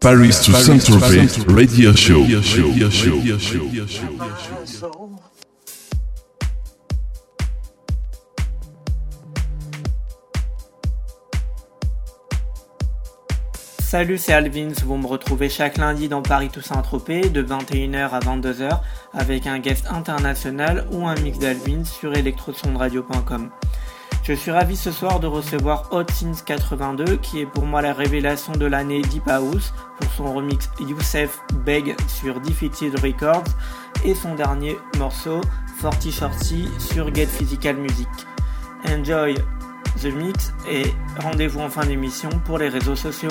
Paris to Saint-Tropez Radio Show. Salut, c'est Alvins. Vous me retrouvez chaque lundi dans Paris Toussaint Tropez de 21h à 22h avec un guest international ou un mix d'Alvins sur electrosondradio.com. Je suis ravi ce soir de recevoir Hot Sins 82 qui est pour moi la révélation de l'année Deep House pour son remix Youssef Beg sur Defeated Records et son dernier morceau Forty Shorty sur Get Physical Music. Enjoy the mix et rendez-vous en fin d'émission pour les réseaux sociaux.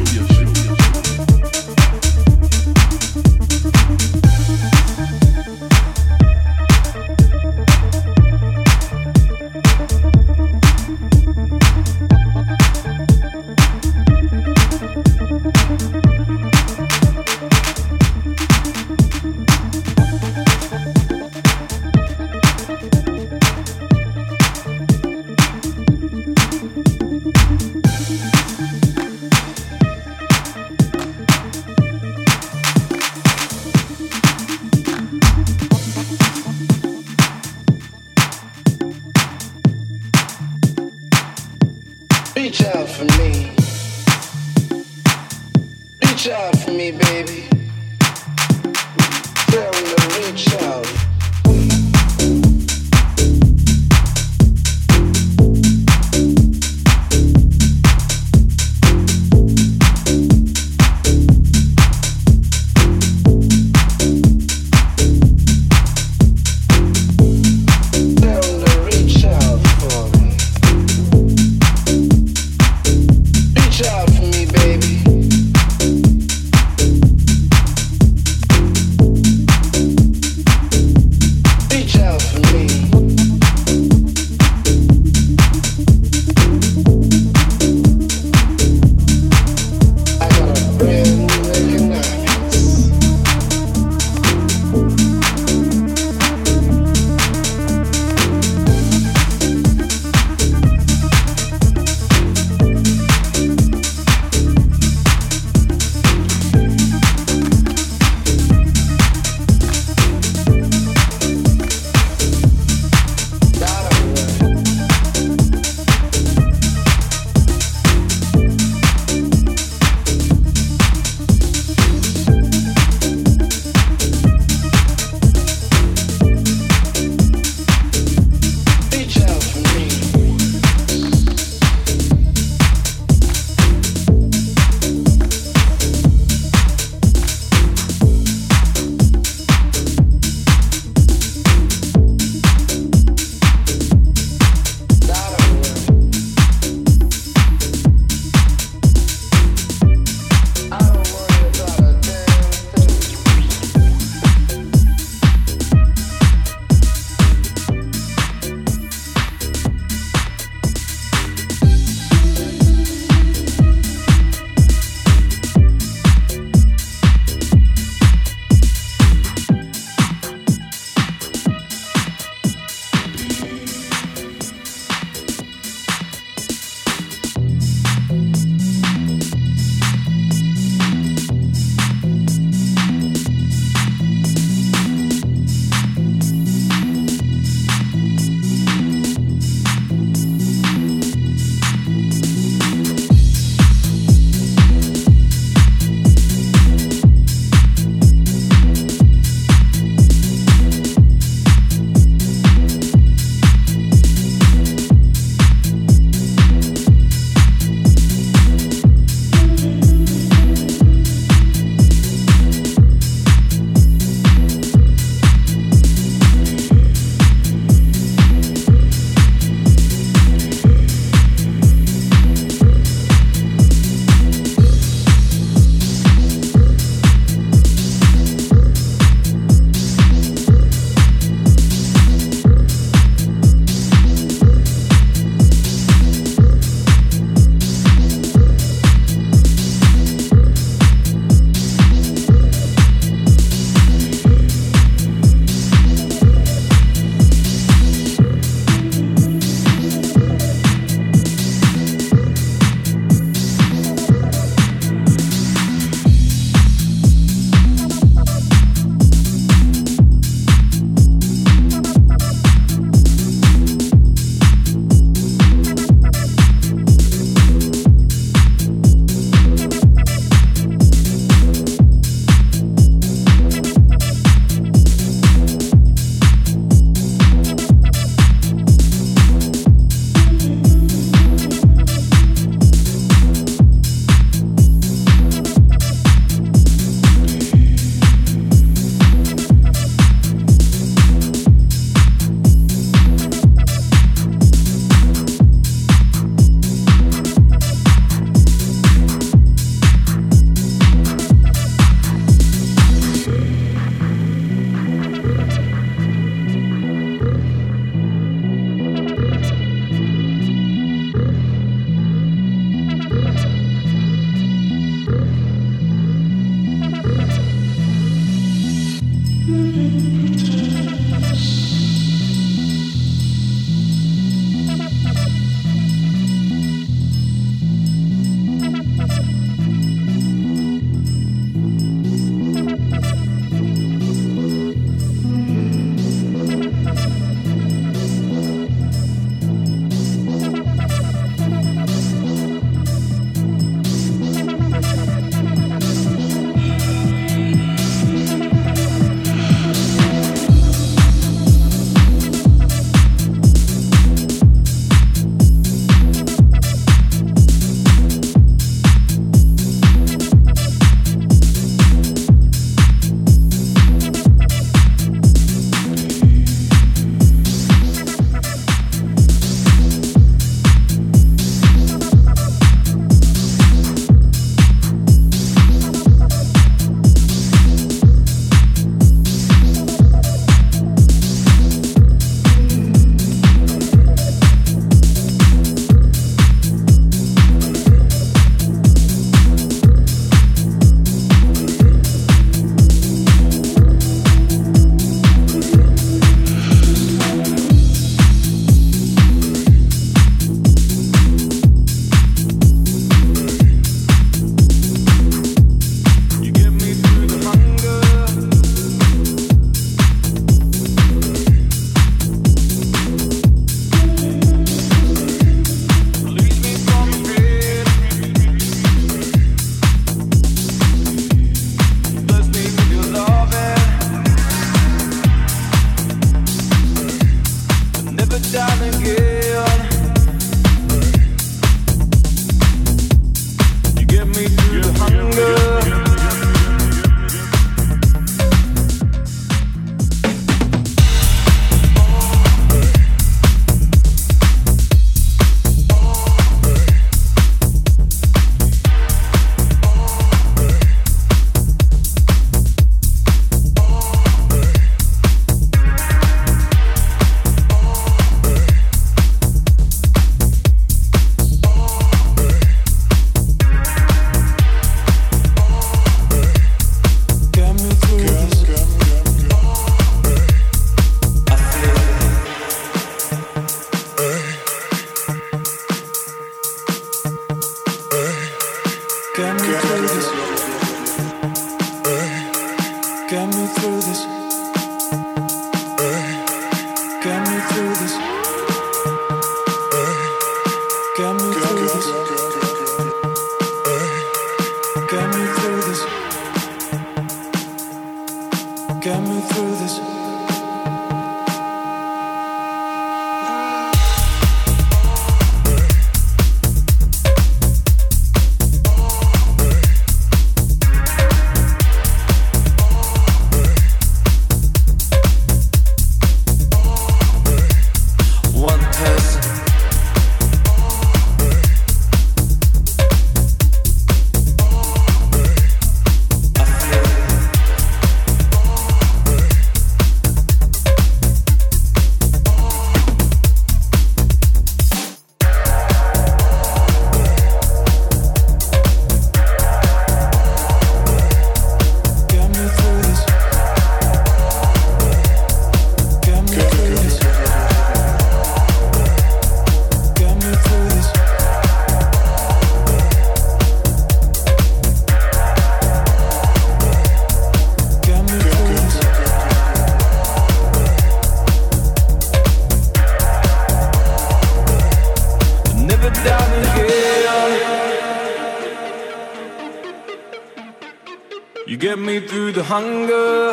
hunger.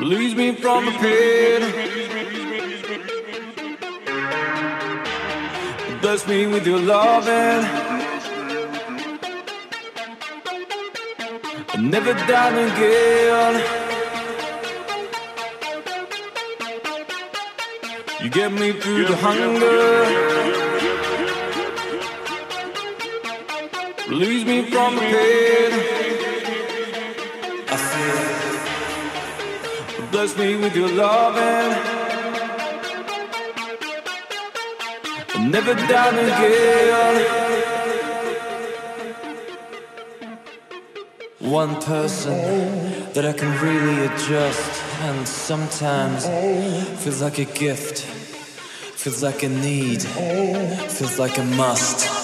Release me from the pit. Bless me with your loving. I'll never die again. You get me through the hunger. Release me from the pain I feel. Bless me with your loving. Never down again. One person that I can really adjust, and sometimes feels like a gift, feels like a need, feels like a must.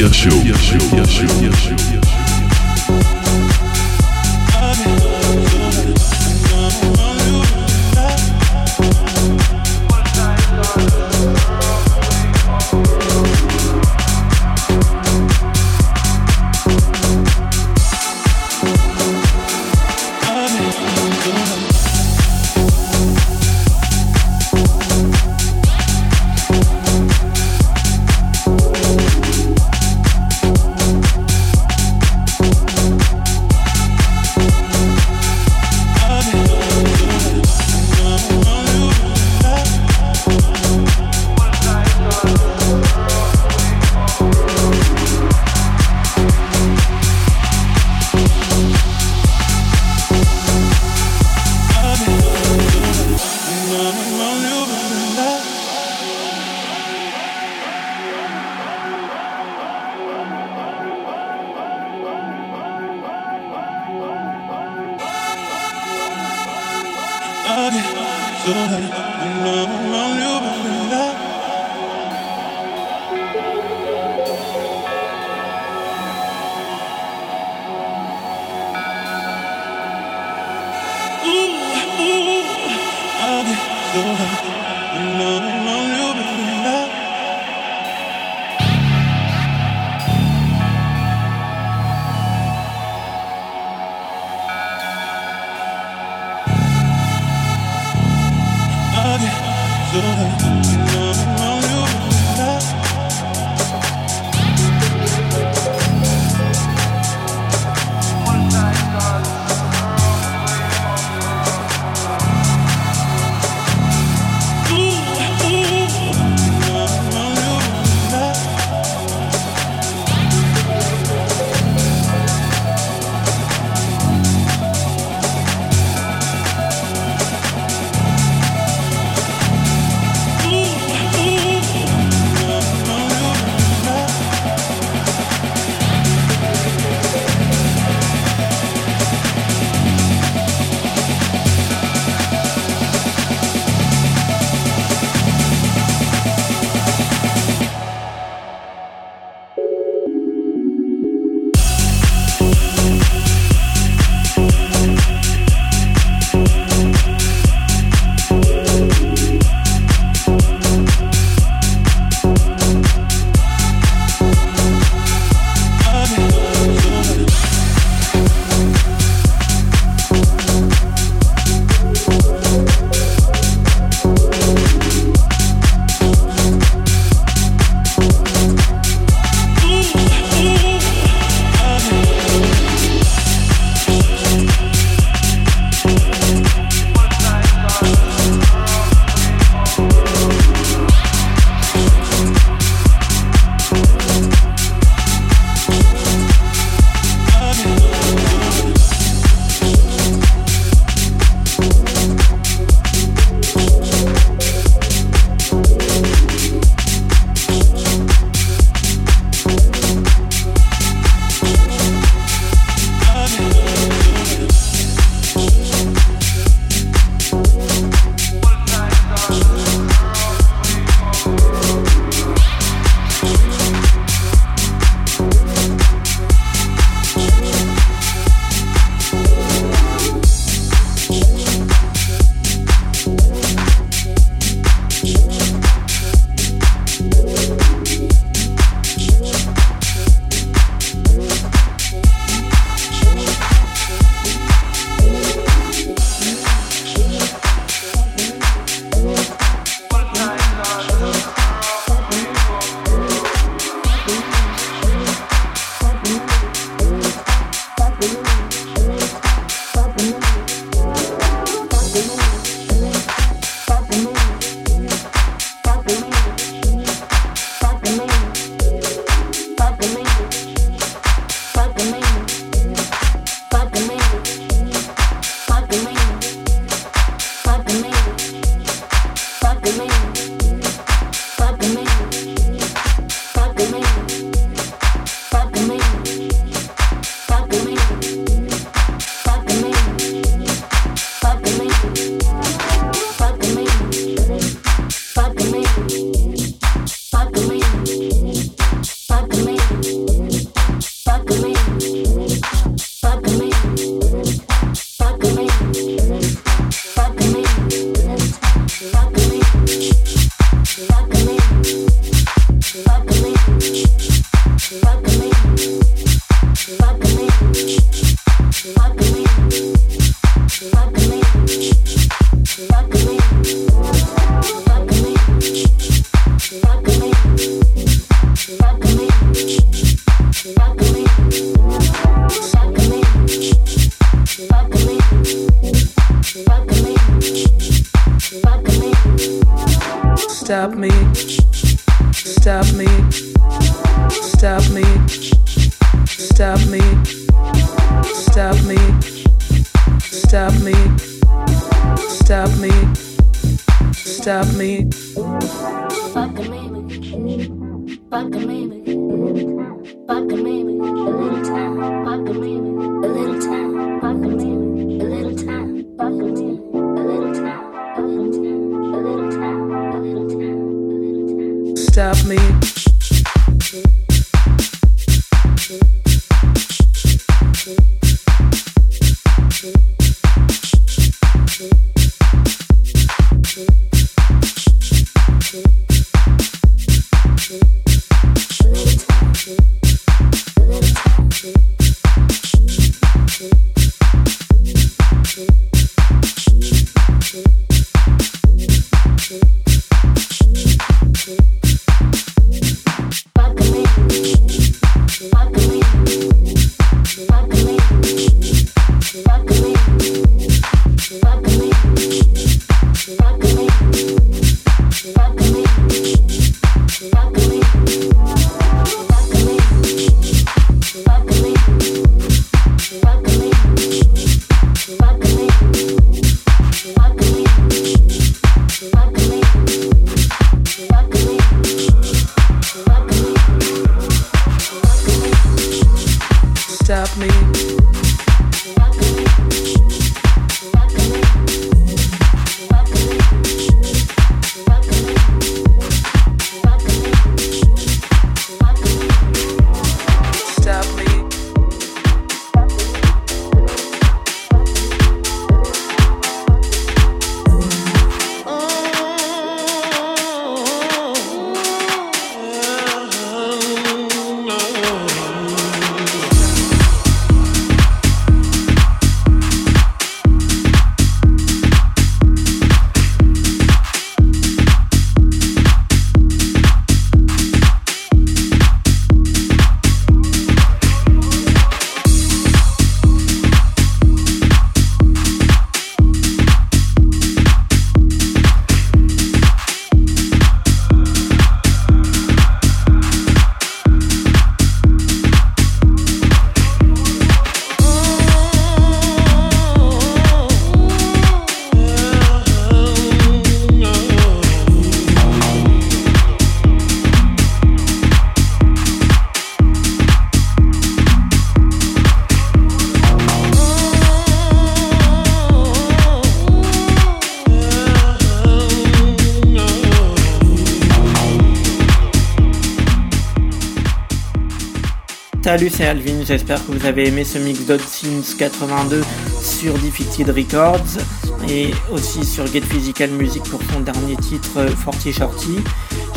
Radio Show. Radio show. Show. Me, stop me, stop me, stop me. Fuck me, fuck me, fuck me, a little time, fuck me, a little time, fuck me, a little time, fuck me. stop me. Salut, c'est Alvin, j'espère que vous avez aimé ce mix Sims 82 sur Defeated Records et aussi sur Get Physical Music pour son dernier titre Forty Shorty.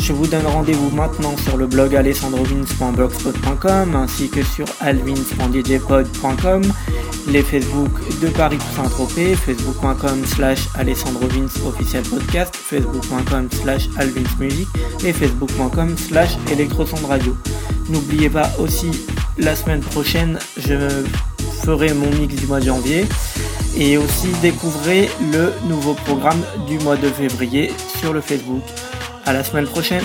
Je vous donne rendez-vous maintenant sur le blog alessandrovins.blogspot.com ainsi que sur alvins.djpod.com, les Facebook de Paris Saint-Tropez, facebook.com slash alessandrovins official podcast, facebook.com slash alvinsmusic et facebook.com slash radio. N'oubliez pas aussi la semaine prochaine, je ferai mon mix du mois de janvier et aussi découvrez le nouveau programme du mois de février sur le Facebook. À la semaine prochaine.